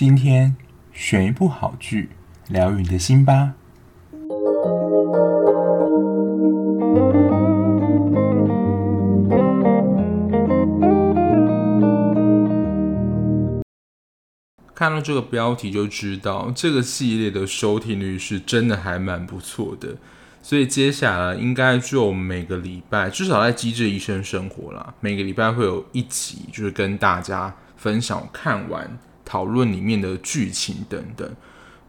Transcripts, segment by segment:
今天选一部好剧，疗愈你的心吧。看到这个标题就知道，这个系列的收听率是真的还蛮不错的。所以接下来应该就每个礼拜，至少在《机智医生生活》啦，每个礼拜会有一集，就是跟大家分享看完。讨论里面的剧情等等。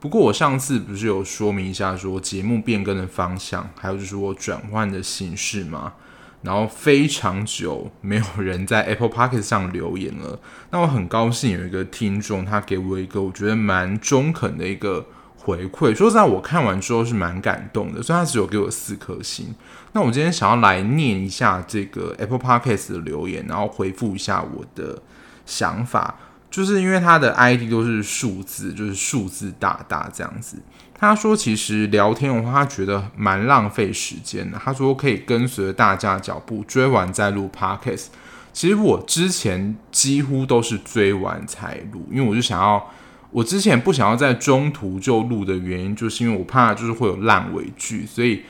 不过我上次不是有说明一下，说节目变更的方向，还有就是我转换的形式吗？然后非常久没有人在 Apple Podcast 上留言了。那我很高兴有一个听众，他给我一个我觉得蛮中肯的一个回馈。说实在，我看完之后是蛮感动的。虽然他只有给我四颗星。那我今天想要来念一下这个 Apple Podcast 的留言，然后回复一下我的想法。就是因为他的 ID 都是数字，就是数字大大这样子。他说，其实聊天的话，他觉得蛮浪费时间的。他说可以跟随着大家的脚步追完再录 Podcast。其实我之前几乎都是追完才录，因为我就想要，我之前不想要在中途就录的原因，就是因为我怕就是会有烂尾剧，所以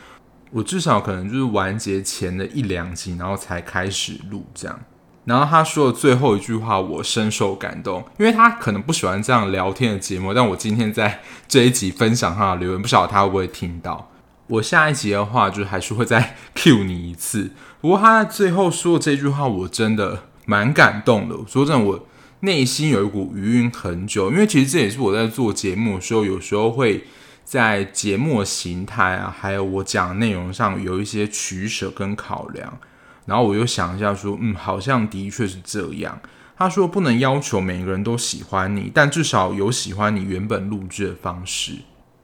我至少可能就是完结前的一两集，然后才开始录这样。然后他说的最后一句话，我深受感动，因为他可能不喜欢这样聊天的节目，但我今天在这一集分享他的留言，不晓得他会不会听到。我下一集的话，就还是会再 cue 你一次。不过他在最后说的这句话，我真的蛮感动的。说真的，我内心有一股余韵很久，因为其实这也是我在做节目的时候，有时候会在节目的形态啊，还有我讲内容上有一些取舍跟考量。然后我又想一下，说，嗯，好像的确是这样。他说不能要求每个人都喜欢你，但至少有喜欢你原本录制的方式。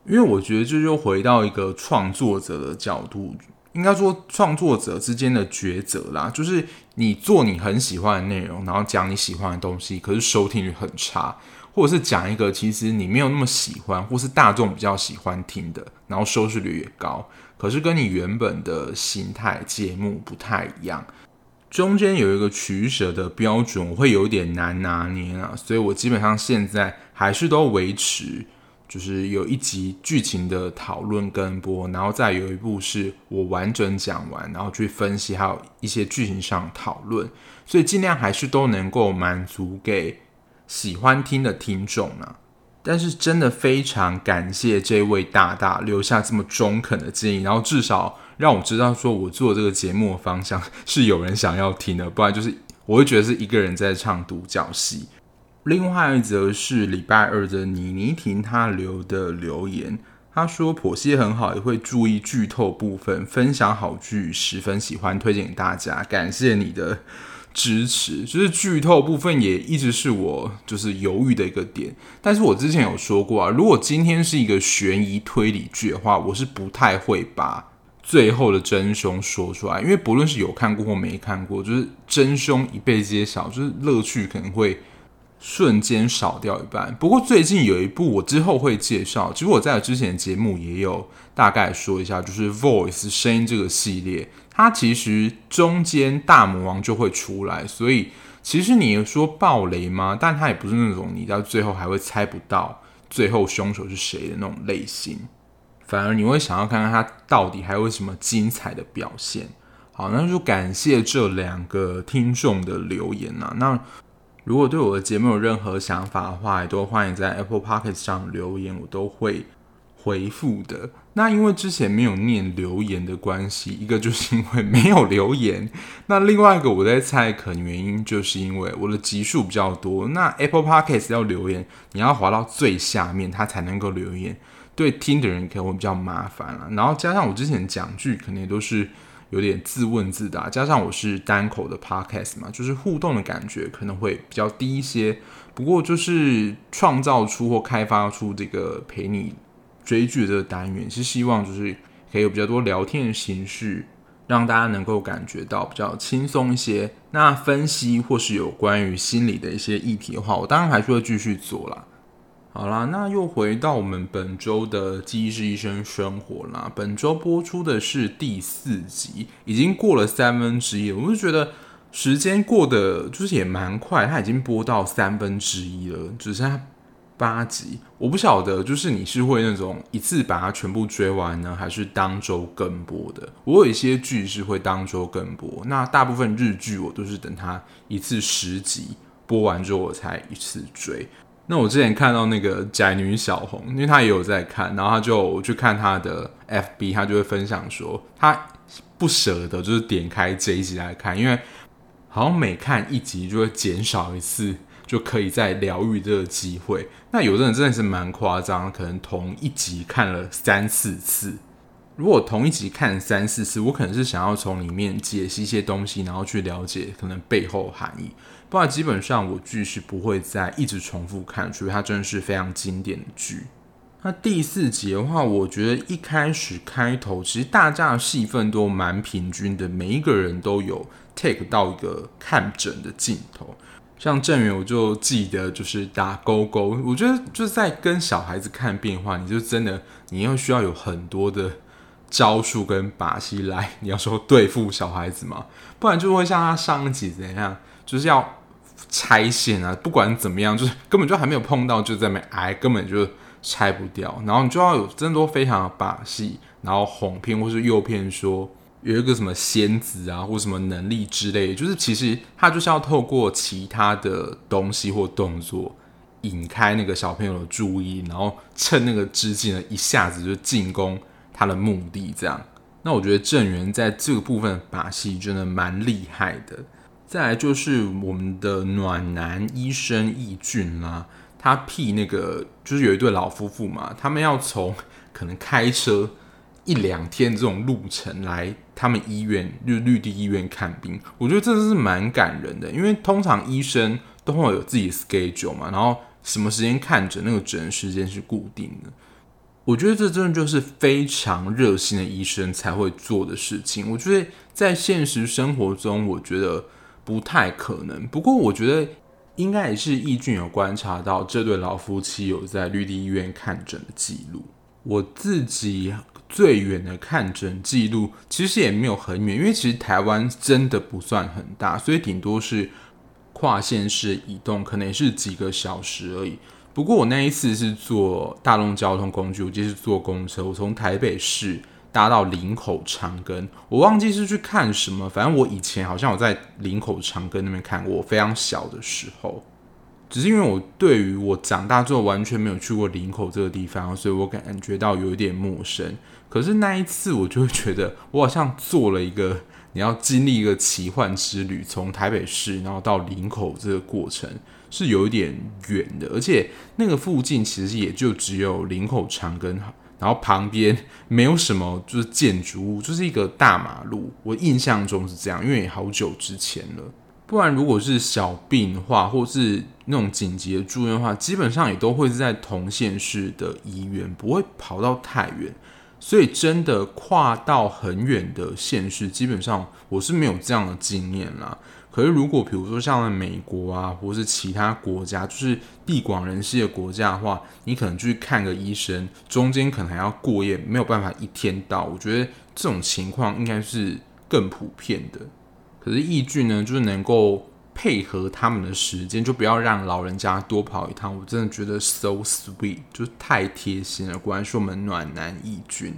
因为我觉得这就回到一个创作者的角度，应该说创作者之间的抉择啦。就是你做你很喜欢的内容，然后讲你喜欢的东西，可是收听率很差，或者是讲一个其实你没有那么喜欢，或是大众比较喜欢听的，然后收视率也高。可是跟你原本的形态节目不太一样，中间有一个取舍的标准，我会有点难拿捏啊，所以我基本上现在还是都维持，就是有一集剧情的讨论跟播，然后再有一部是我完整讲完，然后去分析，还有一些剧情上讨论，所以尽量还是都能够满足给喜欢听的听众啊。但是真的非常感谢这位大大留下这么中肯的建议，然后至少让我知道说我做这个节目的方向是有人想要听的，不然就是我会觉得是一个人在唱独角戏。另外一则是礼拜二的妮妮婷她留的留言，她说婆媳很好，也会注意剧透部分，分享好剧，十分喜欢，推荐给大家，感谢你的。支持就是剧透部分也一直是我就是犹豫的一个点，但是我之前有说过啊，如果今天是一个悬疑推理剧的话，我是不太会把最后的真凶说出来，因为不论是有看过或没看过，就是真凶一被揭晓，就是乐趣可能会瞬间少掉一半。不过最近有一部我之后会介绍，其实我在之前节目也有大概说一下，就是《Voice》声音这个系列。它其实中间大魔王就会出来，所以其实你说爆雷吗？但它也不是那种你到最后还会猜不到最后凶手是谁的那种类型，反而你会想要看看他到底还有什么精彩的表现。好，那就感谢这两个听众的留言啊。那如果对我的节目有任何想法的话，也都欢迎在 Apple Podcast 上留言，我都会回复的。那因为之前没有念留言的关系，一个就是因为没有留言，那另外一个我在猜，可能原因就是因为我的集数比较多。那 Apple Podcast 要留言，你要滑到最下面，它才能够留言，对听的人可能会比较麻烦了。然后加上我之前讲句可能也都是有点自问自答，加上我是单口的 Podcast 嘛，就是互动的感觉可能会比较低一些。不过就是创造出或开发出这个陪你。追剧的这个单元是希望就是可以有比较多聊天的形式，让大家能够感觉到比较轻松一些。那分析或是有关于心理的一些议题的话，我当然还是会继续做啦。好啦，那又回到我们本周的《机智医生生活》啦。本周播出的是第四集，已经过了三分之一。我就觉得时间过得就是也蛮快，它已经播到三分之一了，只剩下。八集，我不晓得，就是你是会那种一次把它全部追完呢，还是当周更播的？我有一些剧是会当周更播，那大部分日剧我都是等它一次十集播完之后我才一次追。那我之前看到那个宅女小红，因为她也有在看，然后她就去看她的 FB，她就会分享说，她不舍得就是点开这一集来看，因为好像每看一集就会减少一次。就可以再疗愈这个机会。那有的人真的是蛮夸张，可能同一集看了三四次。如果同一集看三四次，我可能是想要从里面解析一些东西，然后去了解可能背后含义。不然基本上我剧是不会再一直重复看，除非它真的是非常经典的剧。那第四集的话，我觉得一开始开头其实大家的戏份都蛮平均的，每一个人都有 take 到一个看诊的镜头。像郑源，我就记得就是打勾勾。我觉得就是在跟小孩子看变化，你就真的你要需要有很多的招数跟把戏来，你要说对付小孩子嘛，不然就会像他上一集怎样，就是要拆线啊，不管怎么样，就是根本就还没有碰到就在那挨，根本就拆不掉。然后你就要有真的都非常的把戏，然后哄骗或是诱骗说。有一个什么仙子啊，或什么能力之类，就是其实他就是要透过其他的东西或动作引开那个小朋友的注意，然后趁那个之际呢，一下子就进攻他的目的。这样，那我觉得郑源在这个部分把戏真的蛮厉害的。再来就是我们的暖男医生易俊啦，他辟那个就是有一对老夫妇嘛，他们要从可能开车。一两天这种路程来他们医院，就绿地医院看病，我觉得真的是蛮感人的。因为通常医生都会有自己 schedule 嘛，然后什么时间看诊，那个诊时间是固定的。我觉得这真的就是非常热心的医生才会做的事情。我觉得在现实生活中，我觉得不太可能。不过我觉得应该也是易俊有观察到这对老夫妻有在绿地医院看诊的记录。我自己。最远的看诊记录其实也没有很远，因为其实台湾真的不算很大，所以顶多是跨县市移动，可能也是几个小时而已。不过我那一次是坐大众交通工具，我就是坐公车，我从台北市搭到林口长庚，我忘记是去看什么，反正我以前好像有在林口长庚那边看过，我非常小的时候。只是因为我对于我长大之后完全没有去过林口这个地方，所以我感觉到有一点陌生。可是那一次，我就会觉得我好像做了一个你要经历一个奇幻之旅，从台北市然后到林口这个过程是有一点远的，而且那个附近其实也就只有林口长庚，然后旁边没有什么就是建筑物，就是一个大马路。我印象中是这样，因为好久之前了。不然，如果是小病的话，或是那种紧急的住院的话，基本上也都会是在同县市的医院，不会跑到太远。所以，真的跨到很远的县市，基本上我是没有这样的经验啦。可是，如果比如说像美国啊，或是其他国家，就是地广人稀的国家的话，你可能去看个医生，中间可能还要过夜，没有办法一天到。我觉得这种情况应该是更普遍的。可是义俊呢，就是能够配合他们的时间，就不要让老人家多跑一趟。我真的觉得 so sweet，就是太贴心了。果然是我们暖男义俊。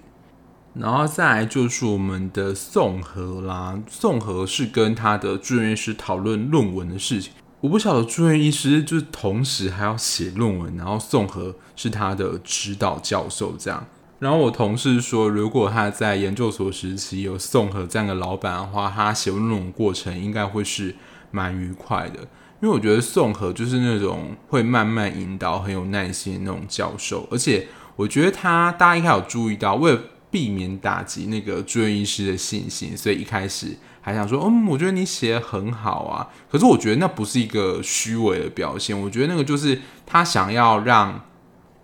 然后再来就是我们的宋和啦，宋和是跟他的住院医师讨论论文的事情。我不晓得住院医师就是同时还要写论文，然后宋和是他的指导教授这样。然后我同事说，如果他在研究所时期有宋和这样的老板的话，他写论文过程应该会是蛮愉快的。因为我觉得宋和就是那种会慢慢引导、很有耐心的那种教授，而且我觉得他大家应该有注意到，为了避免打击那个住院医师的信心，所以一开始还想说，嗯，我觉得你写得很好啊。可是我觉得那不是一个虚伪的表现，我觉得那个就是他想要让。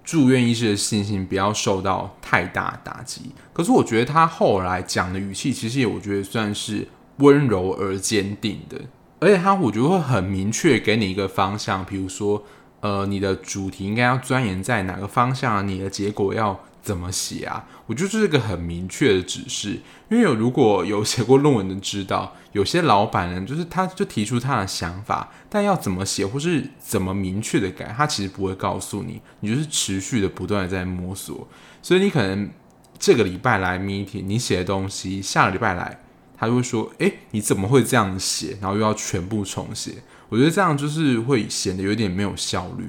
住院医师的信心不要受到太大打击。可是我觉得他后来讲的语气，其实也我觉得算是温柔而坚定的。而且他我觉得会很明确给你一个方向，比如说呃，你的主题应该要钻研在哪个方向啊？你的结果要怎么写啊？我觉得这是一个很明确的指示。因为有如果有写过论文的知道，有些老板呢，就是他就提出他的想法，但要怎么写或是怎么明确的改，他其实不会告诉你，你就是持续的不断的在摸索。所以你可能这个礼拜来 meeting，你写的东西，下个礼拜来，他就会说：“诶，你怎么会这样写？”然后又要全部重写。我觉得这样就是会显得有点没有效率。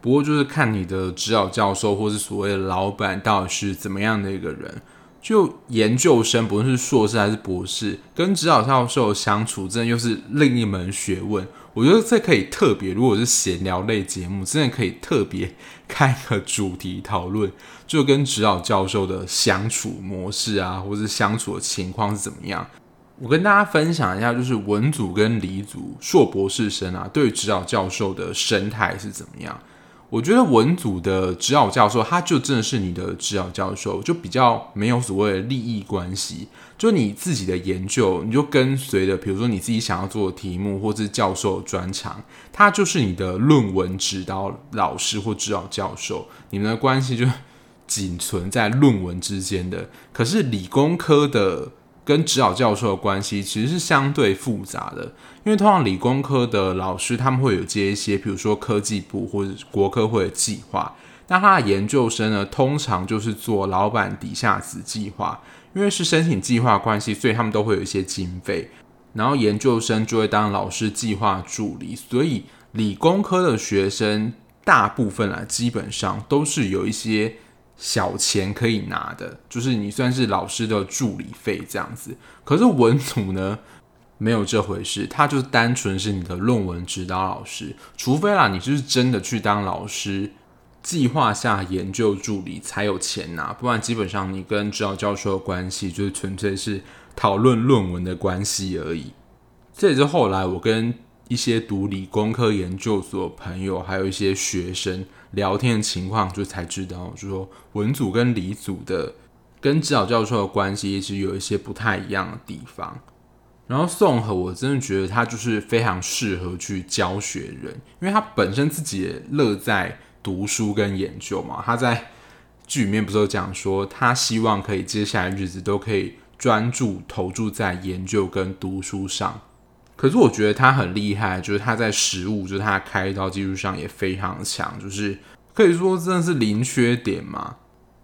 不过就是看你的指导教授或是所谓的老板到底是怎么样的一个人。就研究生，不论是硕士还是博士，跟指导教授相处，真的又是另一门学问。我觉得这可以特别，如果是闲聊类节目，真的可以特别开个主题讨论，就跟指导教授的相处模式啊，或是相处的情况是怎么样。我跟大家分享一下，就是文组跟理组硕博士生啊，对指导教授的生态是怎么样？我觉得文组的指导教授，他就真的是你的指导教授，就比较没有所谓的利益关系。就你自己的研究，你就跟随着，比如说你自己想要做的题目，或是教授专长，他就是你的论文指导老师或指导教授，你们的关系就仅存在论文之间的。可是理工科的。跟指导教授的关系其实是相对复杂的，因为通常理工科的老师他们会有接一些，比如说科技部或者国科会的计划，那他的研究生呢，通常就是做老板底下子计划，因为是申请计划关系，所以他们都会有一些经费，然后研究生就会当老师计划助理，所以理工科的学生大部分啊，基本上都是有一些。小钱可以拿的，就是你算是老师的助理费这样子。可是文组呢，没有这回事，他就是单纯是你的论文指导老师。除非啦，你就是真的去当老师，计划下研究助理才有钱拿，不然基本上你跟指导教授的关系就是纯粹是讨论论文的关系而已。这也是后来我跟一些读理工科研究所朋友，还有一些学生。聊天的情况就才知道，就说文组跟理组的跟指导教授的关系其实有一些不太一样的地方。然后宋和我真的觉得他就是非常适合去教学人，因为他本身自己也乐在读书跟研究嘛。他在剧里面不是有讲说，他希望可以接下来日子都可以专注投注在研究跟读书上。可是我觉得他很厉害，就是他在实务，就是他开刀技术上也非常强，就是可以说真的是零缺点嘛。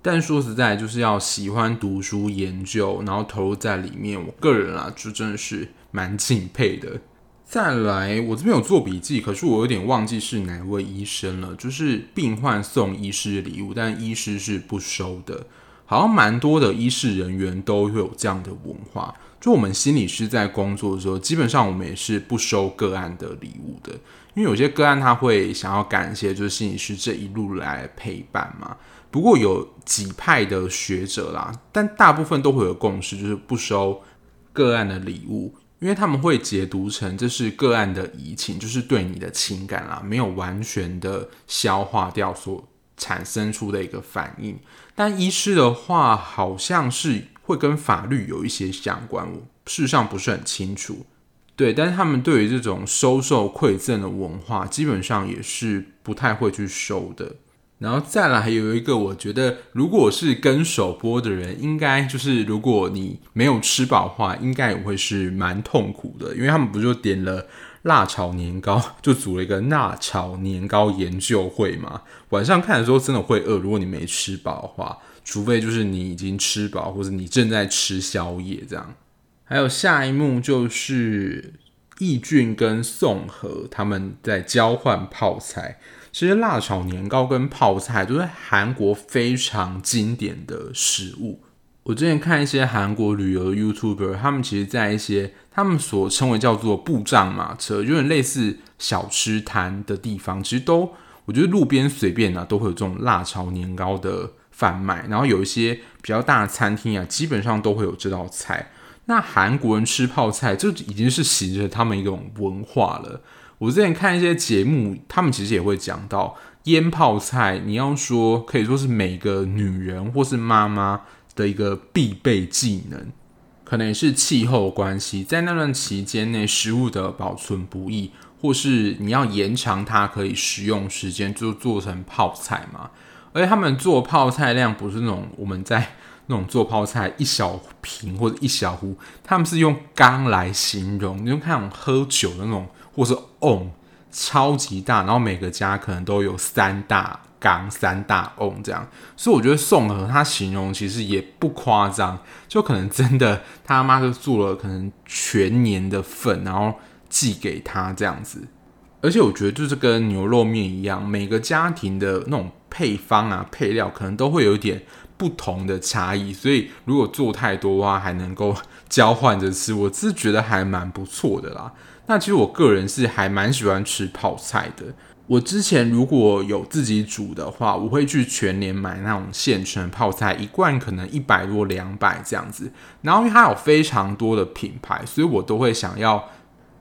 但说实在，就是要喜欢读书研究，然后投入在里面，我个人啊，就真的是蛮敬佩的。再来，我这边有做笔记，可是我有点忘记是哪位医生了。就是病患送医师礼物，但医师是不收的。好像蛮多的医师人员都会有这样的文化。就我们心理师在工作的时候，基本上我们也是不收个案的礼物的，因为有些个案他会想要感谢，就是心理师这一路来陪伴嘛。不过有几派的学者啦，但大部分都会有共识，就是不收个案的礼物，因为他们会解读成这是个案的移情，就是对你的情感啦，没有完全的消化掉所产生出的一个反应。但医师的话，好像是。会跟法律有一些相关，我事实上不是很清楚。对，但是他们对于这种收受馈赠的文化，基本上也是不太会去收的。然后再来还有一个，我觉得如果是跟首播的人，应该就是如果你没有吃饱的话，应该也会是蛮痛苦的，因为他们不就点了辣炒年糕，就组了一个辣炒年糕研究会嘛。晚上看的时候真的会饿，如果你没吃饱的话。除非就是你已经吃饱，或者你正在吃宵夜这样。还有下一幕就是义俊跟宋和他们在交换泡菜。其实辣炒年糕跟泡菜都是韩国非常经典的食物。我之前看一些韩国旅游的 YouTuber，他们其实在一些他们所称为叫做布帐马车，有点类似小吃摊的地方，其实都我觉得路边随便啊都会有这种辣炒年糕的。贩卖，然后有一些比较大的餐厅啊，基本上都会有这道菜。那韩国人吃泡菜，这已经是形成他们一种文化了。我之前看一些节目，他们其实也会讲到腌泡菜。你要说可以说是每个女人或是妈妈的一个必备技能，可能也是气候关系，在那段期间内，食物的保存不易。或是你要延长它可以食用时间，就做成泡菜嘛。而且他们做泡菜量不是那种我们在那种做泡菜一小瓶或者一小壶，他们是用缸来形容，你就看那种喝酒的那种，或是瓮，超级大，然后每个家可能都有三大缸、三大瓮这样。所以我觉得宋和他形容其实也不夸张，就可能真的他妈就做了可能全年的份，然后寄给他这样子。而且我觉得就是跟牛肉面一样，每个家庭的那种配方啊、配料可能都会有一点不同的差异，所以如果做太多的话，还能够交换着吃，我是觉得还蛮不错的啦。那其实我个人是还蛮喜欢吃泡菜的。我之前如果有自己煮的话，我会去全联买那种现成泡菜，一罐可能一百多、两百这样子。然后因为它有非常多的品牌，所以我都会想要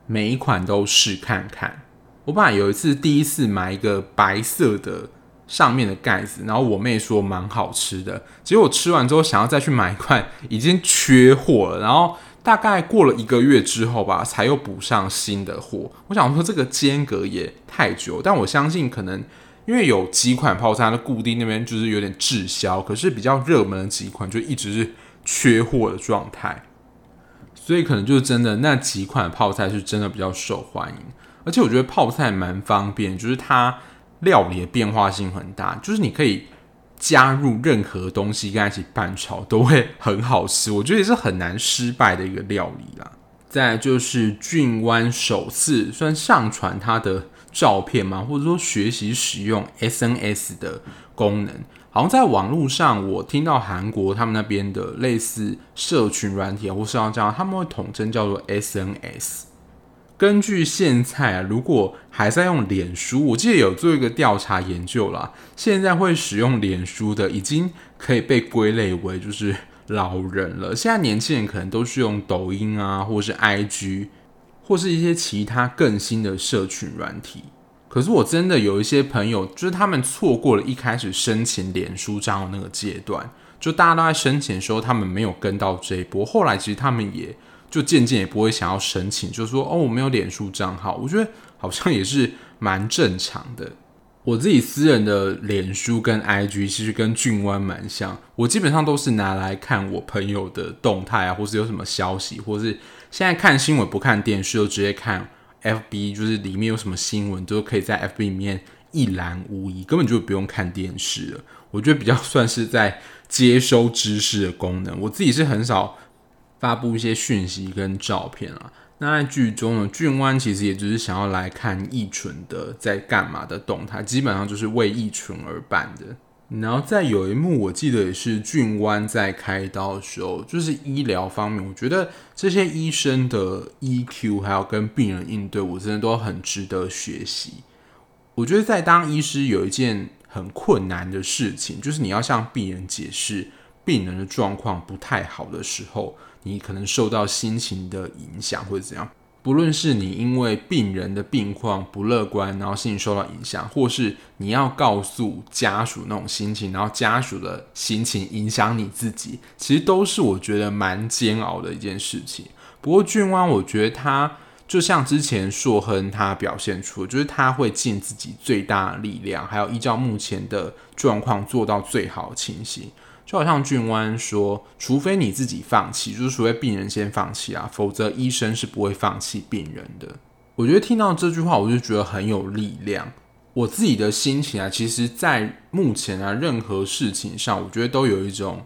每一款都试看看。我爸有一次第一次买一个白色的上面的盖子，然后我妹说蛮好吃的，结果吃完之后想要再去买一块，已经缺货了。然后大概过了一个月之后吧，才又补上新的货。我想说这个间隔也太久，但我相信可能因为有几款泡菜的固定那边就是有点滞销，可是比较热门的几款就一直是缺货的状态，所以可能就是真的那几款泡菜是真的比较受欢迎。而且我觉得泡菜蛮方便，就是它料理的变化性很大，就是你可以加入任何东西跟它一起拌炒，都会很好吃。我觉得也是很难失败的一个料理啦。再来就是俊湾首次算上传他的照片嘛，或者说学习使用 SNS 的功能。好像在网络上，我听到韩国他们那边的类似社群软体或是要这样，他们会统称叫做 SNS。根据现在，如果还在用脸书，我记得有做一个调查研究啦，现在会使用脸书的，已经可以被归类为就是老人了。现在年轻人可能都是用抖音啊，或是 IG，或是一些其他更新的社群软体。可是我真的有一些朋友，就是他们错过了一开始申请脸书账号那个阶段，就大家都在申请的时候，他们没有跟到这一波。后来其实他们也。就渐渐也不会想要申请，就说哦，我没有脸书账号，我觉得好像也是蛮正常的。我自己私人的脸书跟 IG 其实跟俊湾蛮像，我基本上都是拿来看我朋友的动态啊，或是有什么消息，或是现在看新闻不看电视，就直接看 FB，就是里面有什么新闻都可以在 FB 里面一览无遗，根本就不用看电视了。我觉得比较算是在接收知识的功能，我自己是很少。发布一些讯息跟照片啊，那在剧中呢，俊湾其实也只是想要来看义纯的在干嘛的动态，基本上就是为义纯而办的。然后在有一幕，我记得也是俊湾在开刀的时候，就是医疗方面，我觉得这些医生的 EQ 还有跟病人应对，我真的都很值得学习。我觉得在当医师有一件很困难的事情，就是你要向病人解释病人的状况不太好的时候。你可能受到心情的影响，或者怎样？不论是你因为病人的病况不乐观，然后心情受到影响，或是你要告诉家属那种心情，然后家属的心情影响你自己，其实都是我觉得蛮煎熬的一件事情。不过俊湾，我觉得他就像之前硕亨他表现出，就是他会尽自己最大的力量，还有依照目前的状况做到最好的情形。就好像俊湾说，除非你自己放弃，就是除非病人先放弃啊，否则医生是不会放弃病人的。我觉得听到这句话，我就觉得很有力量。我自己的心情啊，其实，在目前啊，任何事情上，我觉得都有一种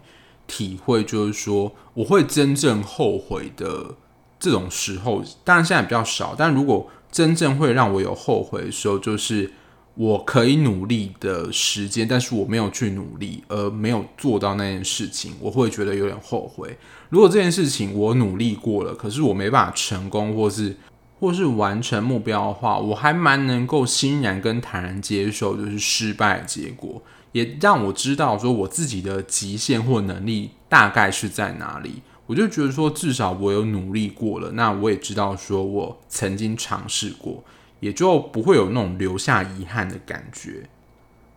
体会，就是说，我会真正后悔的这种时候，当然现在比较少，但如果真正会让我有后悔的时候，就是。我可以努力的时间，但是我没有去努力，而没有做到那件事情，我会觉得有点后悔。如果这件事情我努力过了，可是我没办法成功，或是或是完成目标的话，我还蛮能够欣然跟坦然接受，就是失败的结果，也让我知道说我自己的极限或能力大概是在哪里。我就觉得说，至少我有努力过了，那我也知道说我曾经尝试过。也就不会有那种留下遗憾的感觉，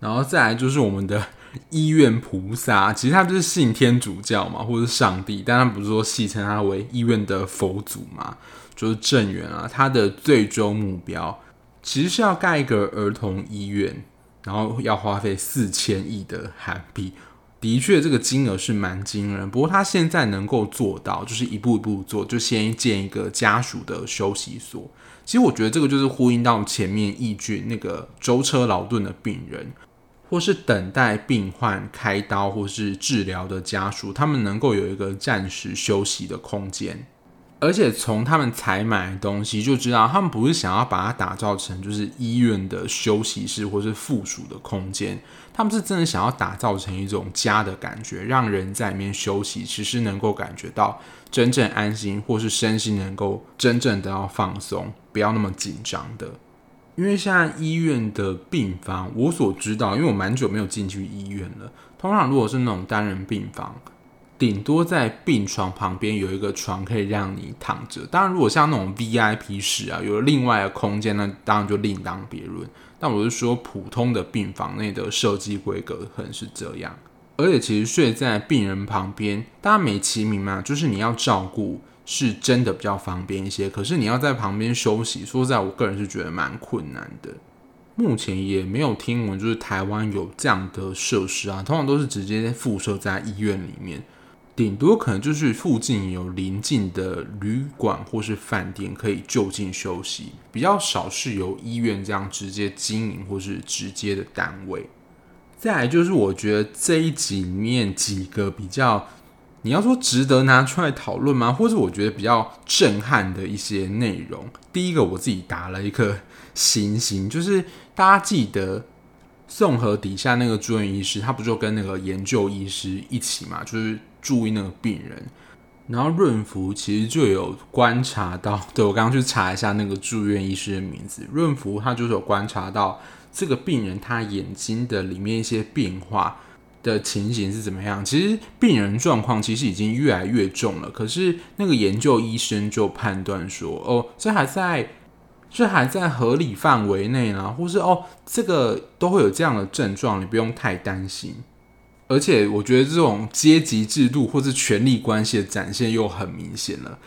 然后再来就是我们的 医院菩萨，其实他就是信天主教嘛，或者是上帝，但他不是说戏称他为医院的佛祖嘛，就是正源啊，他的最终目标其实是要盖一个儿童医院，然后要花费四千亿的韩币。的确，这个金额是蛮惊人。不过他现在能够做到，就是一步一步做，就先建一个家属的休息所。其实我觉得这个就是呼应到前面一句那个舟车劳顿的病人，或是等待病患开刀或是治疗的家属，他们能够有一个暂时休息的空间。而且从他们采买的东西就知道，他们不是想要把它打造成就是医院的休息室或是附属的空间，他们是真的想要打造成一种家的感觉，让人在里面休息，其实能够感觉到真正安心，或是身心能够真正得到放松，不要那么紧张的。因为现在医院的病房，我所知道，因为我蛮久没有进去医院了，通常如果是那种单人病房。顶多在病床旁边有一个床可以让你躺着。当然，如果像那种 VIP 室啊，有了另外的空间呢，当然就另当别论。但我是说，普通的病房内的设计规格可能是这样。而且，其实睡在病人旁边，大家美其名嘛，就是你要照顾，是真的比较方便一些。可是你要在旁边休息，说实在，我个人是觉得蛮困难的。目前也没有听闻，就是台湾有这样的设施啊，通常都是直接附设在医院里面。顶多可能就是附近有邻近的旅馆或是饭店可以就近休息，比较少是由医院这样直接经营或是直接的单位。再来就是我觉得这一集里面几个比较，你要说值得拿出来讨论吗？或者我觉得比较震撼的一些内容。第一个我自己打了一个 星星，就是大家记得。宋河底下那个住院医师，他不就跟那个研究医师一起嘛，就是注意那个病人。然后润福其实就有观察到，对，我刚刚去查一下那个住院医师的名字，润福他就是有观察到这个病人他眼睛的里面一些变化的情形是怎么样。其实病人状况其实已经越来越重了，可是那个研究医生就判断说，哦，这还在。这还在合理范围内呢，或是哦，这个都会有这样的症状，你不用太担心。而且我觉得这种阶级制度或是权力关系的展现又很明显了。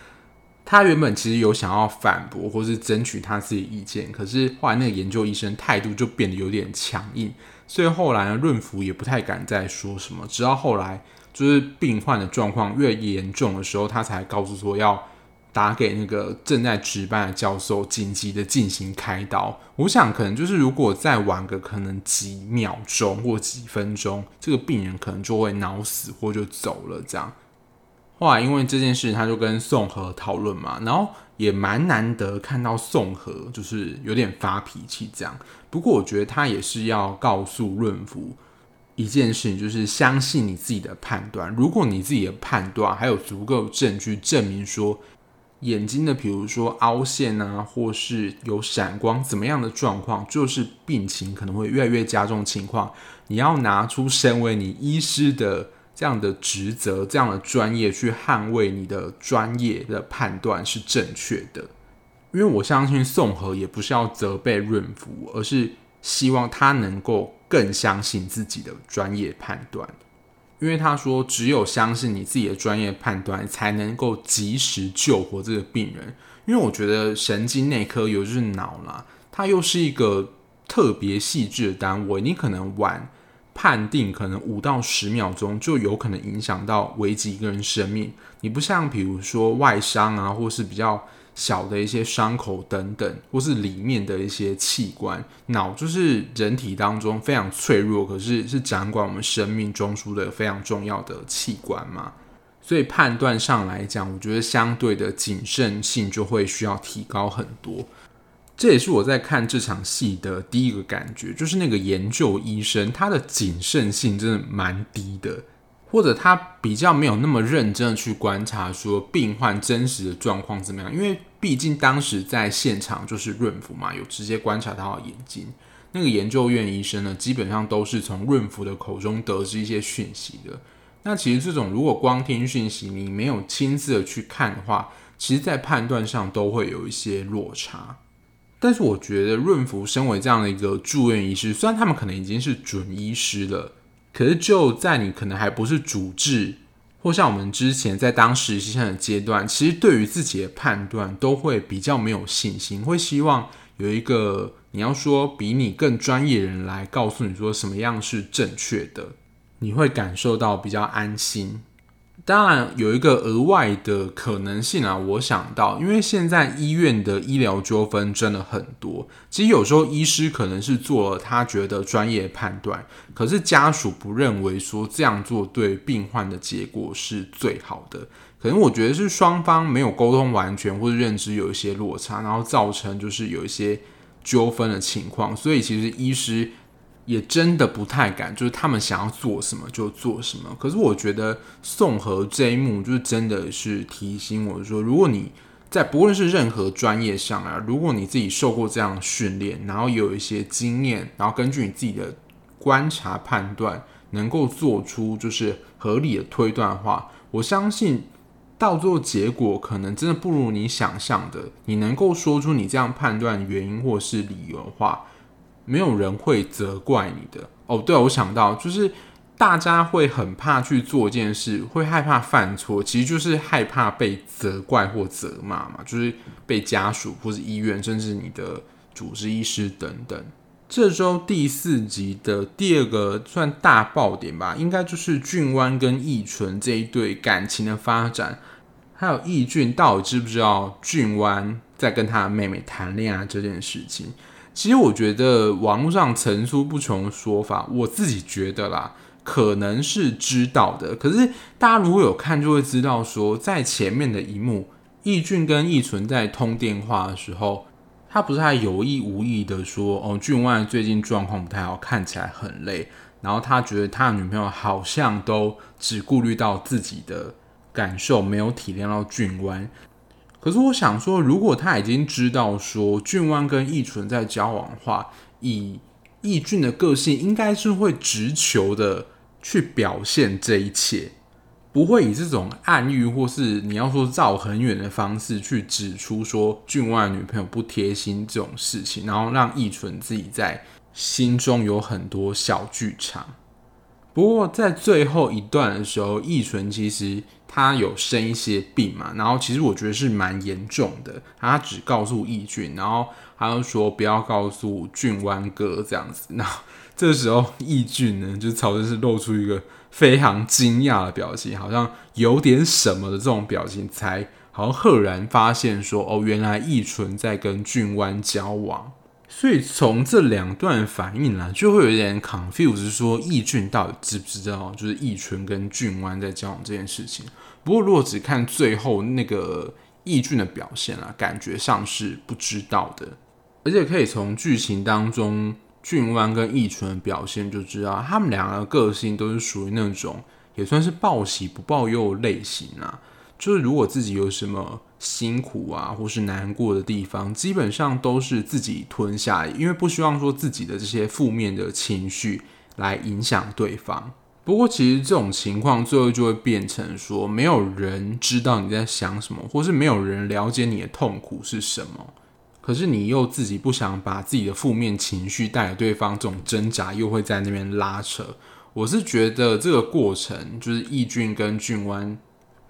他原本其实有想要反驳或是争取他自己意见，可是后来那个研究医生态度就变得有点强硬，所以后来呢，润福也不太敢再说什么。直到后来就是病患的状况越严重的时候，他才告诉说要。打给那个正在值班的教授，紧急的进行开刀。我想可能就是如果再晚个可能几秒钟或几分钟，这个病人可能就会脑死或就走了。这样，后来因为这件事，他就跟宋和讨论嘛，然后也蛮难得看到宋和就是有点发脾气这样。不过我觉得他也是要告诉润福一件事情，就是相信你自己的判断。如果你自己的判断还有足够证据证明说。眼睛的，比如说凹陷啊，或是有闪光，怎么样的状况，就是病情可能会越来越加重情况。你要拿出身为你医师的这样的职责、这样的专业去捍卫你的专业的判断是正确的。因为我相信宋和也不是要责备润福，而是希望他能够更相信自己的专业判断。因为他说，只有相信你自己的专业判断，才能够及时救活这个病人。因为我觉得神经内科尤其是脑啦，它又是一个特别细致的单位，你可能晚判定，可能五到十秒钟就有可能影响到危及一个人生命。你不像比如说外伤啊，或是比较。小的一些伤口等等，或是里面的一些器官，脑就是人体当中非常脆弱，可是是掌管我们生命中枢的非常重要的器官嘛。所以判断上来讲，我觉得相对的谨慎性就会需要提高很多。这也是我在看这场戏的第一个感觉，就是那个研究医生他的谨慎性真的蛮低的。或者他比较没有那么认真的去观察说病患真实的状况怎么样，因为毕竟当时在现场就是润福嘛，有直接观察他眼睛。那个研究院医生呢，基本上都是从润福的口中得知一些讯息的。那其实这种如果光听讯息，你没有亲自的去看的话，其实在判断上都会有一些落差。但是我觉得润福身为这样的一个住院医师，虽然他们可能已经是准医师了。可是就在你可能还不是主治，或像我们之前在当实习生的阶段，其实对于自己的判断都会比较没有信心，会希望有一个你要说比你更专业的人来告诉你说什么样是正确的，你会感受到比较安心。当然有一个额外的可能性啊，我想到，因为现在医院的医疗纠纷真的很多，其实有时候医师可能是做了他觉得专业判断，可是家属不认为说这样做对病患的结果是最好的，可能我觉得是双方没有沟通完全，或者认知有一些落差，然后造成就是有一些纠纷的情况，所以其实医师。也真的不太敢，就是他们想要做什么就做什么。可是我觉得宋和这一幕，就是真的是提醒我说，如果你在不论是任何专业上啊，如果你自己受过这样训练，然后有一些经验，然后根据你自己的观察判断，能够做出就是合理的推断的话，我相信到最后结果可能真的不如你想象的。你能够说出你这样判断原因或是理由的话。没有人会责怪你的哦。对，我想到就是大家会很怕去做一件事，会害怕犯错，其实就是害怕被责怪或责骂嘛，就是被家属或是医院，甚至你的主治医师等等。这周第四集的第二个算大爆点吧，应该就是俊湾跟义纯这一对感情的发展，还有义俊到底知不知道俊湾在跟他妹妹谈恋爱这件事情。其实我觉得网络上层出不穷的说法，我自己觉得啦，可能是知道的。可是大家如果有看，就会知道说，在前面的一幕，易俊跟易存在通电话的时候，他不是还有意无意的说：“哦，俊万最近状况不太好，看起来很累。”然后他觉得他的女朋友好像都只顾虑到自己的感受，没有体谅到俊湾。可是我想说，如果他已经知道说俊湾跟义纯在交往的话，以义俊的个性，应该是会直球的去表现这一切，不会以这种暗喻或是你要说绕很远的方式去指出说俊湾女朋友不贴心这种事情，然后让义纯自己在心中有很多小剧场。不过在最后一段的时候，义纯其实。他有生一些病嘛，然后其实我觉得是蛮严重的。他只告诉义俊，然后他又说不要告诉俊湾哥这样子。那这时候义俊呢，就朝着是露出一个非常惊讶的表情，好像有点什么的这种表情，才好像赫然发现说，哦，原来义纯在跟俊湾交往。所以从这两段反应来，就会有点 confuse，是说义俊到底知不知道，就是义纯跟俊湾在交往这件事情。不过，如果只看最后那个义俊的表现啊，感觉上是不知道的。而且可以从剧情当中俊湾跟义纯的表现就知道，他们两个个性都是属于那种也算是报喜不报忧类型啊。就是如果自己有什么辛苦啊，或是难过的地方，基本上都是自己吞下，因为不希望说自己的这些负面的情绪来影响对方。不过，其实这种情况最后就会变成说，没有人知道你在想什么，或是没有人了解你的痛苦是什么。可是你又自己不想把自己的负面情绪带给对方，这种挣扎又会在那边拉扯。我是觉得这个过程，就是义俊跟俊湾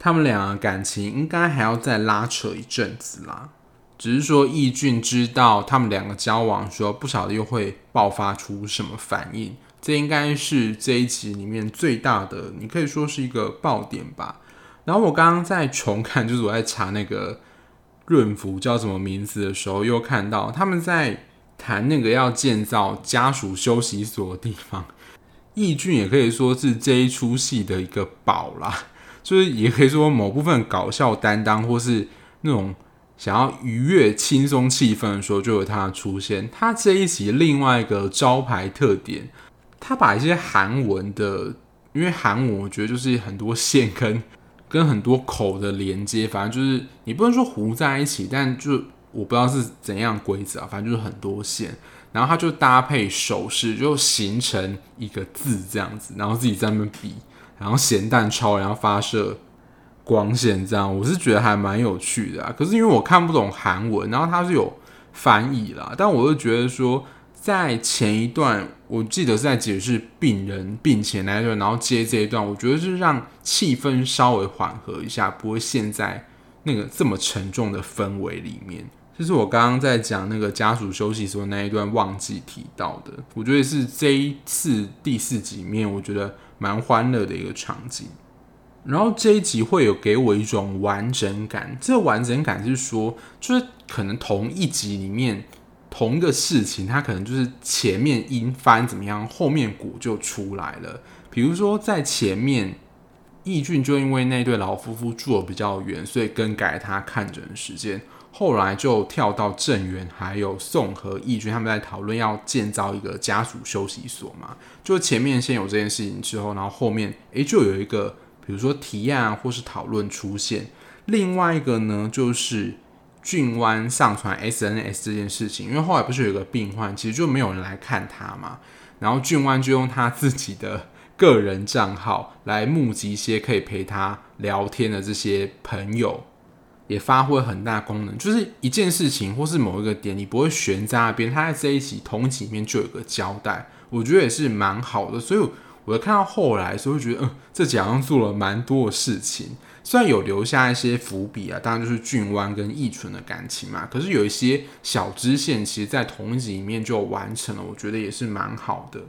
他们俩的感情应该还要再拉扯一阵子啦。只是说义俊知道他们两个交往，说不晓得又会爆发出什么反应。这应该是这一集里面最大的，你可以说是一个爆点吧。然后我刚刚在重看，就是我在查那个润福叫什么名字的时候，又看到他们在谈那个要建造家属休息所的地方。义俊也可以说是这一出戏的一个宝啦，就是也可以说某部分搞笑担当，或是那种想要愉悦轻松气氛的时候，就有他出现。他这一集另外一个招牌特点。他把一些韩文的，因为韩文我觉得就是很多线跟跟很多口的连接，反正就是你不能说糊在一起，但就我不知道是怎样规则啊，反正就是很多线，然后他就搭配手势，就形成一个字这样子，然后自己在那边比，然后咸蛋超，然后发射光线这样，我是觉得还蛮有趣的啊。可是因为我看不懂韩文，然后它是有翻译啦，但我就觉得说。在前一段，我记得是在解释病人病前那一段，然后接这一段，我觉得是让气氛稍微缓和一下，不会陷在那个这么沉重的氛围里面。就是我刚刚在讲那个家属休息所那一段忘记提到的，我觉得是这一次第四集面我觉得蛮欢乐的一个场景。然后这一集会有给我一种完整感，这个完整感是说，就是可能同一集里面同一个事情，它可能就是前面因翻怎么样，后面果就出来了。比如说在前面，义俊就因为那对老夫妇住的比较远，所以更改他看诊时间。后来就跳到郑源，还有宋和义军他们在讨论要建造一个家属休息所嘛。就前面先有这件事情之后，然后后面诶就有一个比如说提案或是讨论出现。另外一个呢，就是俊湾上传 SNS 这件事情，因为后来不是有一个病患，其实就没有人来看他嘛。然后俊湾就用他自己的个人账号来募集一些可以陪他聊天的这些朋友。也发挥很大功能，就是一件事情或是某一个点，你不会悬在那边，他在这一集同集里面就有个交代，我觉得也是蛮好的。所以我看到后来所以，觉得嗯，这集好像做了蛮多的事情，虽然有留下一些伏笔啊，当然就是俊湾跟义纯的感情嘛，可是有一些小支线，其实在同集里面就完成了，我觉得也是蛮好的。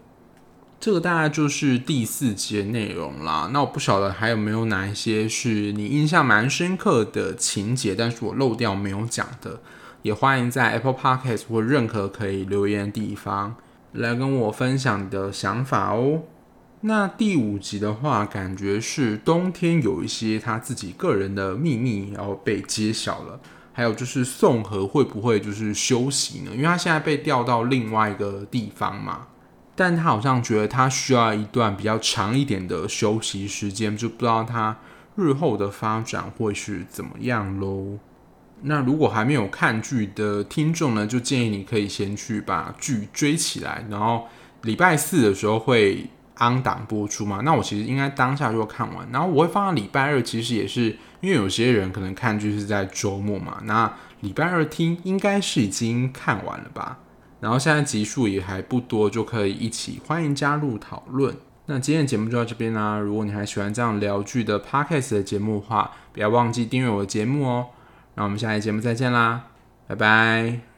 这个大概就是第四集内容啦。那我不晓得还有没有哪一些是你印象蛮深刻的情节，但是我漏掉没有讲的，也欢迎在 Apple Podcast 或任何可以留言的地方来跟我分享你的想法哦。那第五集的话，感觉是冬天有一些他自己个人的秘密要被揭晓了，还有就是宋和会不会就是休息呢？因为他现在被调到另外一个地方嘛。但他好像觉得他需要一段比较长一点的休息时间，就不知道他日后的发展会是怎么样喽。那如果还没有看剧的听众呢，就建议你可以先去把剧追起来，然后礼拜四的时候会 on 档播出嘛。那我其实应该当下就看完，然后我会放到礼拜二，其实也是因为有些人可能看剧是在周末嘛，那礼拜二听应该是已经看完了吧。然后现在集数也还不多，就可以一起欢迎加入讨论。那今天的节目就到这边啦。如果你还喜欢这样聊剧的 Podcast 的节目的话，不要忘记订阅我的节目哦。那我们下期节目再见啦，拜拜。